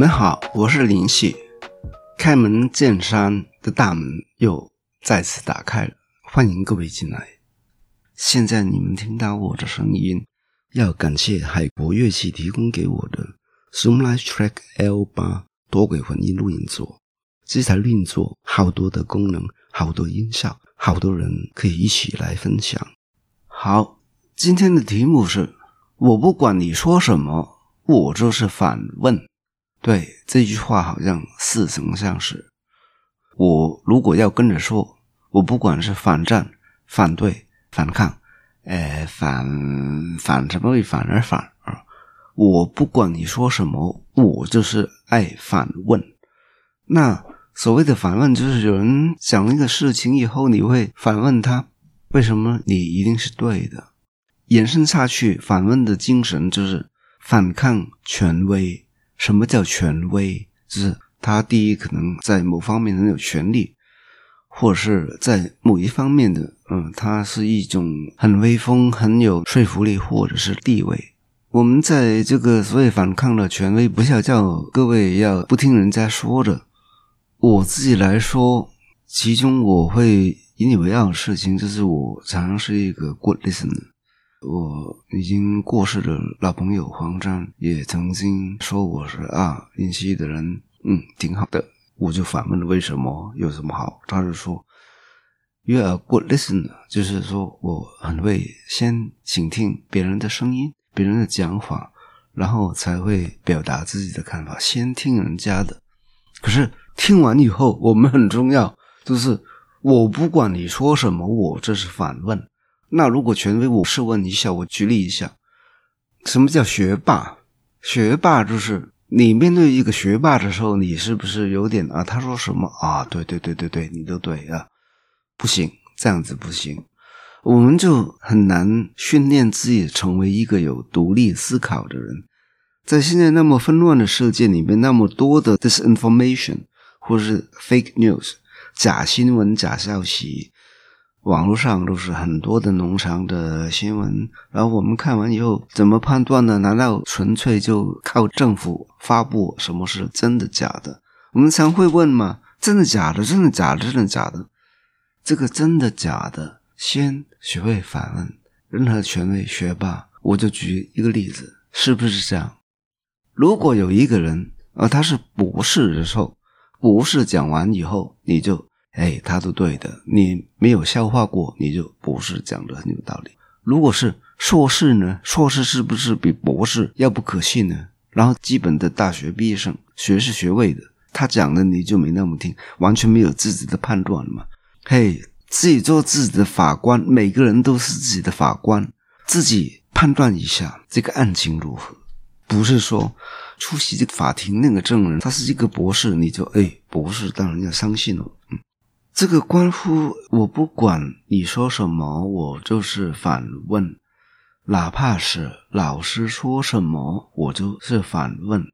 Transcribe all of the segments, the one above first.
你们好，我是林夕。开门见山的大门又再次打开了，欢迎各位进来。现在你们听到我的声音，要感谢海博乐器提供给我的 Zoomlight Track L 八多轨混音录音座。这台录音座好多的功能，好多音效，好多人可以一起来分享。好，今天的题目是：我不管你说什么，我就是反问。对这句话好像似曾相识。我如果要跟着说，我不管是反战、反对、反抗，呃，反反什么为反而反啊，我不管你说什么，我就是爱反问。那所谓的反问，就是有人讲一个事情以后，你会反问他，为什么你一定是对的？延伸下去，反问的精神就是反抗权威。什么叫权威？就是他第一可能在某方面很有权利，或者是在某一方面的，嗯，他是一种很威风、很有说服力，或者是地位。我们在这个所谓反抗的权威，不是要叫各位要不听人家说的。我自己来说，其中我会引以为傲的事情，就是我常常是一个 good listener。我已经过世的老朋友黄章也曾经说我是啊，林夕的人，嗯，挺好的。我就反问为什么有什么好？他就说，You are good listener，就是说我很会先倾听别人的声音、别人的讲法，然后才会表达自己的看法。先听人家的，可是听完以后，我们很重要，就是我不管你说什么，我这是反问。那如果权威，我试问一下，我举例一下，什么叫学霸？学霸就是你面对一个学霸的时候，你是不是有点啊？他说什么啊？对对对对对，你都对啊，不行，这样子不行，我们就很难训练自己成为一个有独立思考的人。在现在那么纷乱的世界里面，那么多的 disinformation 或是 fake news 假新闻、假消息。网络上都是很多的农场的新闻，然后我们看完以后怎么判断呢？难道纯粹就靠政府发布什么是真的假的？我们常会问嘛，真的假的？真的假的？真的假的？这个真的假的？先学会反问，任何权威学霸，我就举一个例子，是不是这样？如果有一个人啊，他是博士的时候，博士讲完以后，你就。哎，他都对的。你没有消化过，你就博士讲的很有道理。如果是硕士呢？硕士是不是比博士要不可信呢？然后基本的大学毕业生，学士学位的，他讲的你就没那么听，完全没有自己的判断了嘛？嘿，自己做自己的法官，每个人都是自己的法官，自己判断一下这个案情如何。不是说出席这个法庭那个证人他是一个博士，你就哎，博士当然要相信了，嗯。这个关乎我，不管你说什么，我就是反问；哪怕是老师说什么，我就是反问。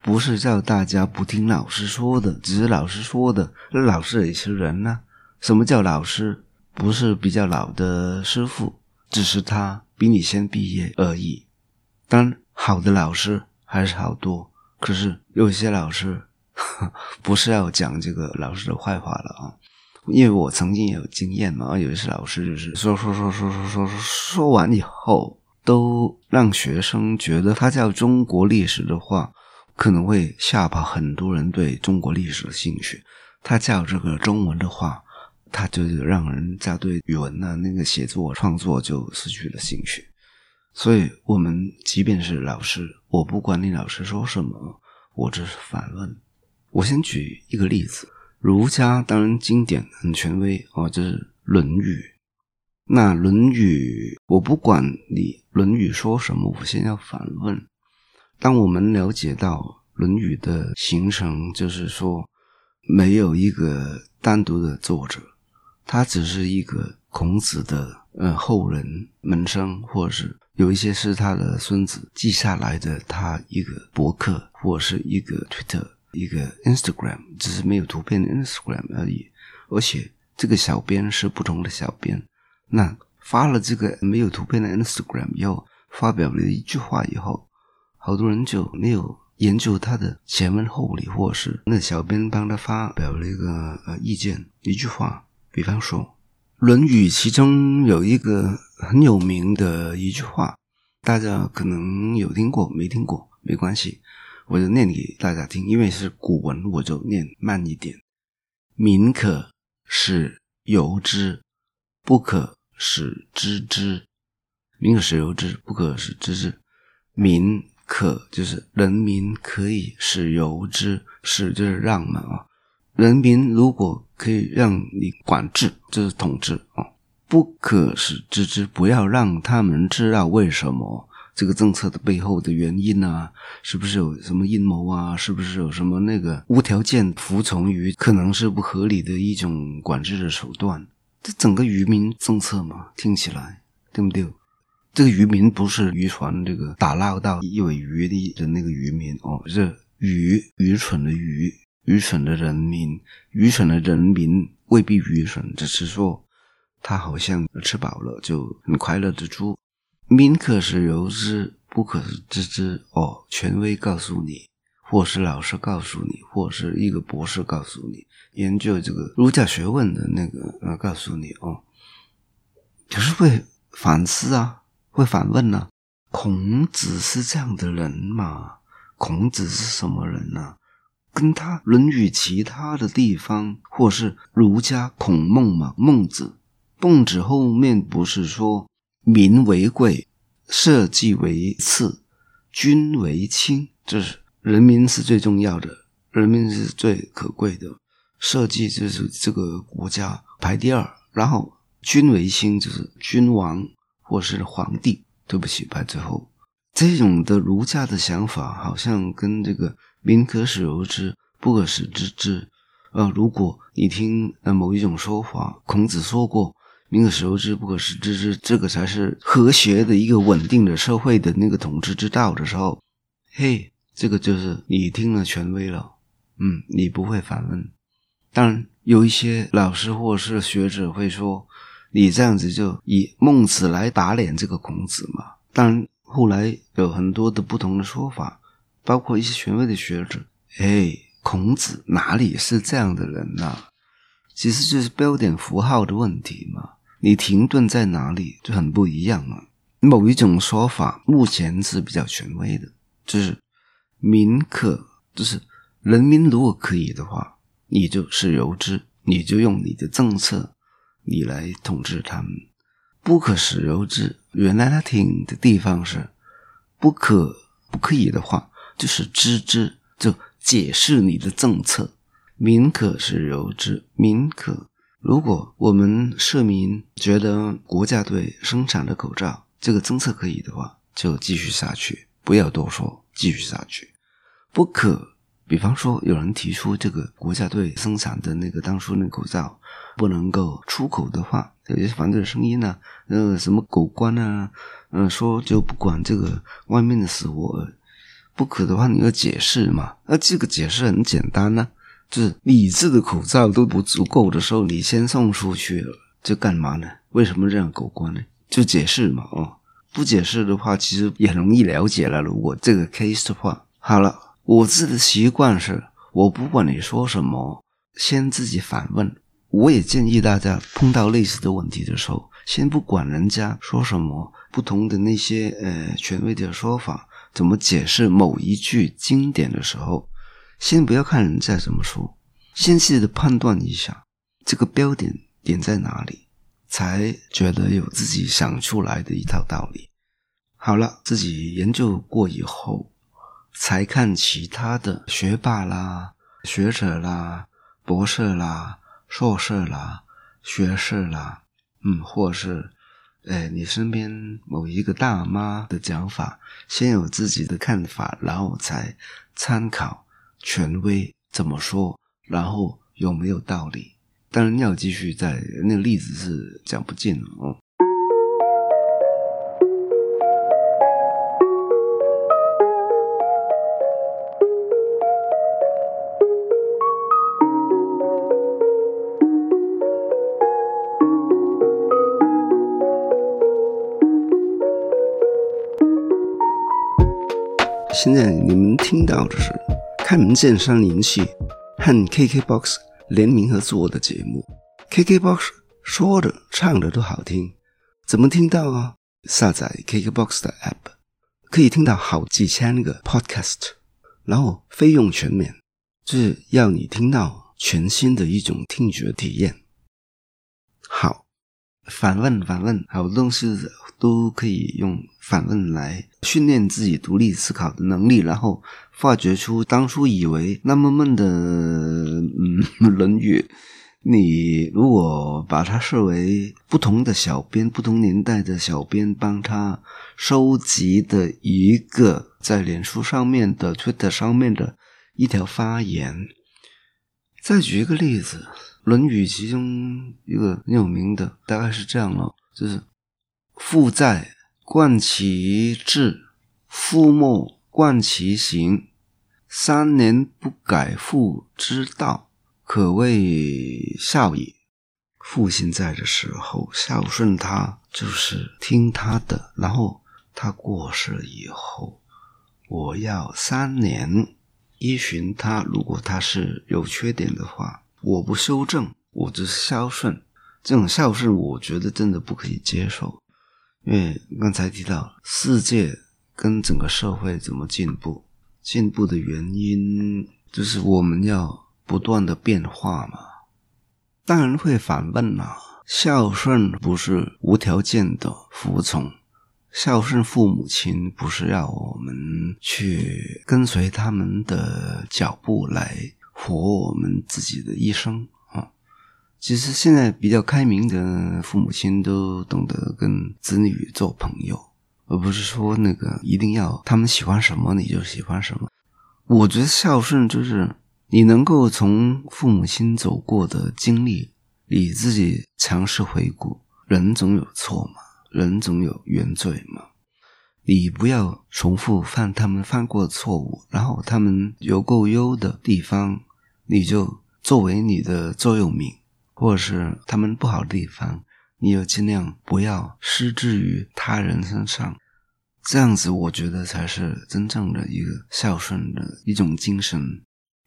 不是叫大家不听老师说的，只是老师说的，那老师也是人呢。什么叫老师？不是比较老的师傅，只是他比你先毕业而已。当，好的老师还是好多，可是有些老师 不是要讲这个老师的坏话了啊。因为我曾经也有经验嘛，有一些老师就是说说说说说说说说完以后，都让学生觉得他叫中国历史的话，可能会吓跑很多人对中国历史的兴趣。他叫这个中文的话，他就让人家对语文呢那个写作创作就失去了兴趣。所以，我们即便是老师，我不管你老师说什么，我只是反问。我先举一个例子。儒家当然经典很权威哦，这是《论语》。那《论语》，我不管你《论语》说什么，我先要反问。当我们了解到《论语》的形成，就是说没有一个单独的作者，他只是一个孔子的呃后人门生，或者是有一些是他的孙子记下来的，他一个博客或是一个 Twitter。一个 Instagram 只是没有图片的 Instagram 而已，而且这个小编是不同的小编。那发了这个没有图片的 Instagram 以后，发表了一句话以后，好多人就没有研究他的前文后理，或是那小编帮他发表了一个呃意见，一句话，比方说《论语》其中有一个很有名的一句话，大家可能有听过，没听过没关系，我就念给大家听，因为是古文，我就念慢一点。民可使由之，不可使知之。民可使由之，不可使知之。民可就是人民可以使由之，使就是让嘛啊。人民如果可以让你管制，这是统治啊。不可使知之，不要让他们知道为什么这个政策的背后的原因啊，是不是有什么阴谋啊？是不是有什么那个无条件服从于可能是不合理的一种管制的手段？这整个愚民政策嘛，听起来对不对？这个渔民不是渔船这个打捞到一尾鱼的的那个渔民哦，是愚愚蠢的愚，愚蠢的人民，愚蠢的人民未必愚蠢，只是说他好像吃饱了就很快乐的猪。民可是由之，不可是知之。哦，权威告诉你，或是老师告诉你，或是一个博士告诉你，研究这个儒家学问的那个呃告诉你哦，就是会反思啊。会反问呢？孔子是这样的人吗？孔子是什么人呢？跟他《论语》其他的地方，或是儒家孔孟嘛？孟子，孟子后面不是说民为贵，社稷为次，君为轻，就是人民是最重要的，人民是最可贵的，社稷就是这个国家排第二，然后君为轻，就是君王。或是皇帝，对不起，排最后。这种的儒家的想法，好像跟这个“民可使由之，不可使知之”。呃，如果你听呃某一种说法，孔子说过“宁可使由之，不可使知之”，这个才是和谐的一个稳定的社会的那个统治之道的时候，嘿，这个就是你听了权威了，嗯，你不会反问。当然，有一些老师或是学者会说。你这样子就以孟子来打脸这个孔子嘛？当然，后来有很多的不同的说法，包括一些权威的学者。哎，孔子哪里是这样的人呐？其实就是标点符号的问题嘛。你停顿在哪里就很不一样了。某一种说法目前是比较权威的，就是民可，就是人民如果可以的话，你就是由之，你就用你的政策。你来统治他们，不可使由之。原来他听的地方是不可不可以的话，就是知之，就解释你的政策。民可使由之，民可。如果我们市民觉得国家队生产的口罩这个政策可以的话，就继续下去，不要多说，继续下去。不可，比方说有人提出这个国家队生产的那个当初那口罩。不能够出口的话，有些反对的声音呢，呃，什么狗官啊，嗯，说就不管这个外面的死活，不可的话，你要解释嘛。那这个解释很简单呢，是理智的口罩都不足够的时候，你先送出去了，这干嘛呢？为什么这样狗官呢？就解释嘛，哦，不解释的话，其实也容易了解了。如果这个 case 的话，好了，我自己的习惯是，我不管你说什么，先自己反问。我也建议大家碰到类似的问题的时候，先不管人家说什么，不同的那些呃权威的说法怎么解释某一句经典的时候，先不要看人家怎么说，先细的判断一下这个标点点在哪里，才觉得有自己想出来的一套道理。好了，自己研究过以后，才看其他的学霸啦、学者啦、博士啦。硕士啦，学士啦，嗯，或是，哎，你身边某一个大妈的讲法，先有自己的看法，然后才参考权威怎么说，然后有没有道理。当然要继续在那个例子是讲不尽的哦。现在你们听到的是开门见山联系和 KKBOX 联名合作的节目。KKBOX 说的唱的都好听，怎么听到啊？下载 KKBOX 的 App，可以听到好几千个 Podcast，然后费用全免，就是要你听到全新的一种听觉体验。反问反问，好多东西都可以用反问来训练自己独立思考的能力，然后发掘出当初以为那么闷的嗯《论语》，你如果把它视为不同的小编、不同年代的小编帮他收集的一个在脸书上面的 Twitter 上面的一条发言，再举一个例子，《论语》其中一个很有名的大概是这样了，就是。父在，贯其志；父莫，贯其行。三年不改父之道，可谓孝也。父亲在的时候孝顺他，就是听他的；然后他过世以后，我要三年依循他。如果他是有缺点的话，我不修正，我只是孝顺。这种孝顺，我觉得真的不可以接受。因为刚才提到世界跟整个社会怎么进步，进步的原因就是我们要不断的变化嘛。当然会反问了：孝顺不是无条件的服从，孝顺父母亲不是要我们去跟随他们的脚步来活我们自己的一生啊。其实现在比较开明的父母亲都懂得跟子女做朋友，而不是说那个一定要他们喜欢什么你就喜欢什么。我觉得孝顺就是你能够从父母亲走过的经历，你自己尝试回顾，人总有错嘛，人总有原罪嘛，你不要重复犯他们犯过的错误，然后他们有够优的地方，你就作为你的座右铭。或者是他们不好的地方，你就尽量不要施之于他人身上，这样子我觉得才是真正的一个孝顺的一种精神。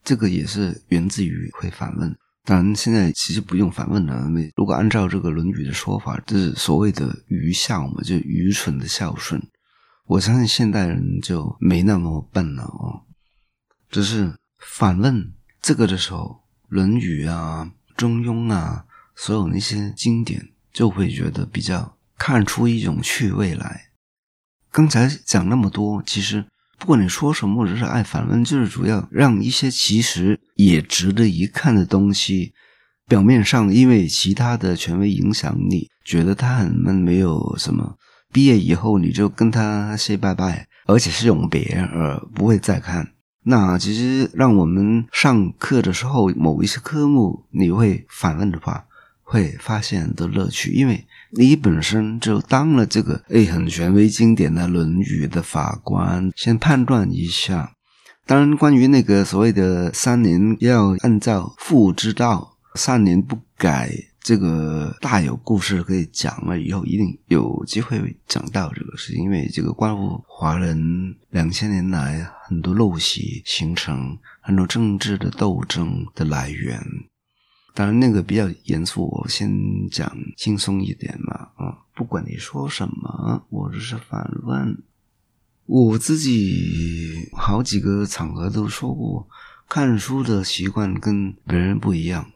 这个也是源自于会反问。当然，现在其实不用反问了。因为如果按照这个《论语》的说法，就是所谓的愚孝嘛，就愚蠢的孝顺。我相信现代人就没那么笨了哦。只是反问这个的时候，《论语》啊。中庸啊，所有那些经典就会觉得比较看出一种趣味来。刚才讲那么多，其实不管你说什么，或者是爱反问，就是主要让一些其实也值得一看的东西，表面上因为其他的权威影响，你觉得他很闷，没有什么，毕业以后你就跟他 say 拜拜，而且是永别，而不会再看。那其实让我们上课的时候，某一些科目你会反问的话，会发现的乐趣，因为你本身就当了这个诶很权威经典的《论语》的法官，先判断一下。当然，关于那个所谓的三年要按照父之道，三年不改。这个大有故事可以讲了，以后一定有机会讲到这个事情，因为这个关乎华人两千年来很多陋习形成，很多政治的斗争的来源。当然，那个比较严肃，我先讲轻松一点嘛。啊，不管你说什么，我只是反问。我自己好几个场合都说过，看书的习惯跟别人不一样。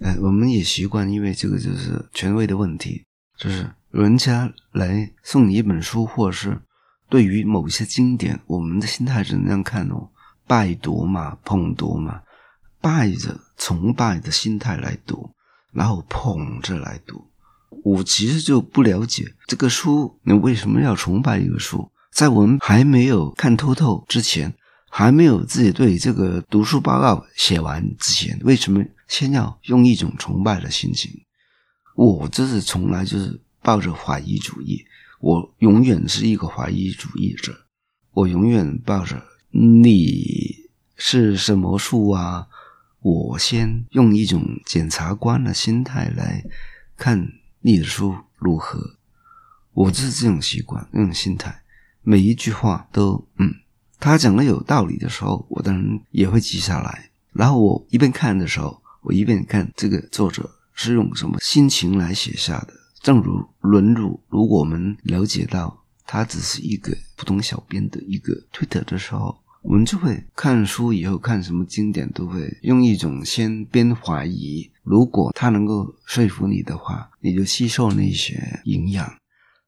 哎，我们也习惯，因为这个就是权威的问题，就是人家来送你一本书，或者是对于某些经典，我们的心态是那样看哦，拜读嘛，捧读嘛，拜着崇拜的心态来读，然后捧着来读。我其实就不了解这个书，你为什么要崇拜一个书？在我们还没有看透透之前，还没有自己对这个读书报告写完之前，为什么？先要用一种崇拜的心情，我这是从来就是抱着怀疑主义，我永远是一个怀疑主义者，我永远抱着你是什么书啊，我先用一种检察官的心态来看你的书如何，我就是这种习惯，那种心态，每一句话都嗯。他讲的有道理的时候，我当然也会记下来。然后我一边看的时候，我一边看这个作者是用什么心情来写下的。正如《论语》，如果我们了解到他只是一个普通小编的一个推特的时候，我们就会看书以后看什么经典，都会用一种先边怀疑。如果他能够说服你的话，你就吸收那些营养。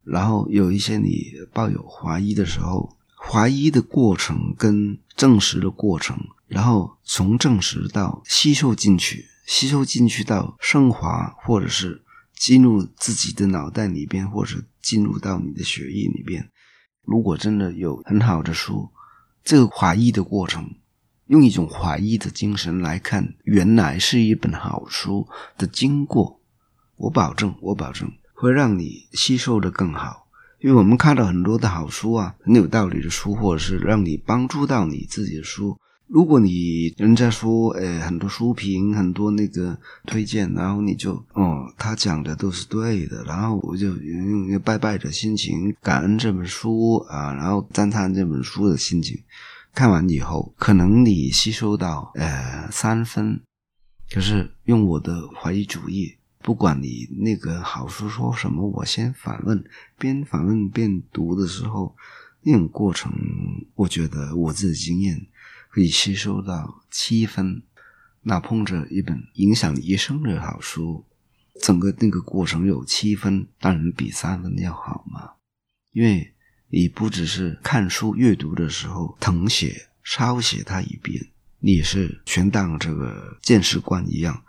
然后有一些你抱有怀疑的时候，怀疑的过程跟证实的过程，然后从证实到吸收进去，吸收进去到升华，或者是进入自己的脑袋里边，或者进入到你的血液里边。如果真的有很好的书，这个怀疑的过程，用一种怀疑的精神来看，原来是一本好书的经过，我保证，我保证。会让你吸收的更好，因为我们看到很多的好书啊，很有道理的书，或者是让你帮助到你自己的书。如果你人家说，诶，很多书评，很多那个推荐，然后你就，哦，他讲的都是对的，然后我就用拜拜的心情，感恩这本书啊，然后赞叹这本书的心情，看完以后，可能你吸收到，呃，三分，可是用我的怀疑主义。不管你那个好书说什么，我先反问，边反问边读的时候，那种过程，我觉得我自己经验可以吸收到七分。那碰着一本影响你一生的好书，整个那个过程有七分，当然比三分要好嘛。因为你不只是看书阅读的时候誊写抄写它一遍，你是全当这个见识官一样。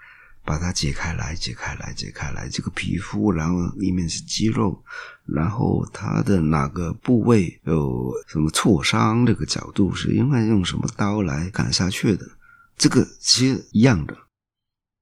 把它解开来，解开来，解开来。这个皮肤，然后里面是肌肉，然后它的哪个部位有什么挫伤？这个角度是应该用什么刀来砍下去的？这个其实一样的。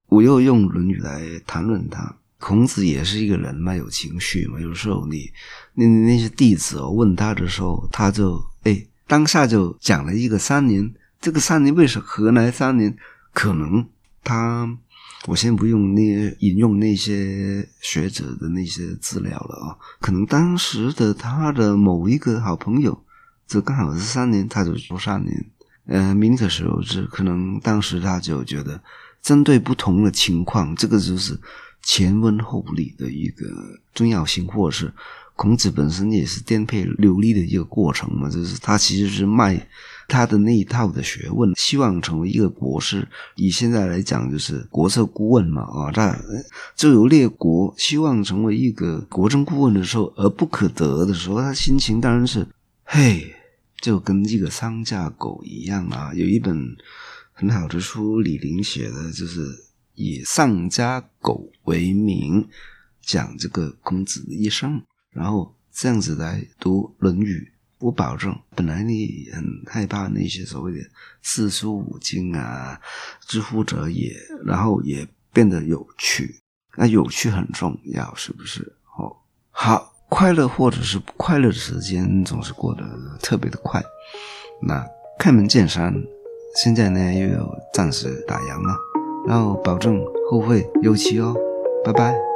我又用《论语》来谈论他。孔子也是一个人嘛，有情绪嘛。有时候你那那些弟子问他的时候，他就哎当下就讲了一个三年。这个三年为什么何来三年？可能他。我先不用那引用那些学者的那些资料了啊，可能当时的他的某一个好朋友，这刚好是三年，他就说三年。呃，明的时候是可能当时他就觉得，针对不同的情况，这个就是前文后理的一个重要性，或者是孔子本身也是颠沛流离的一个过程嘛，就是他其实是卖。他的那一套的学问，希望成为一个国师。以现在来讲，就是国策顾问嘛，啊，他周游列国，希望成为一个国政顾问的时候，而不可得的时候，他心情当然是，嘿，就跟一个丧家狗一样啊。有一本很好的书，李林写的，就是以丧家狗为名，讲这个孔子的一生，然后这样子来读《论语》。我保证，本来你很害怕那些所谓的四书五经啊，知乎者也，然后也变得有趣。那有趣很重要，是不是？哦，好，快乐或者是不快乐的时间总是过得特别的快。那开门见山，现在呢又有暂时打烊了，然后保证后会有期哦，拜拜。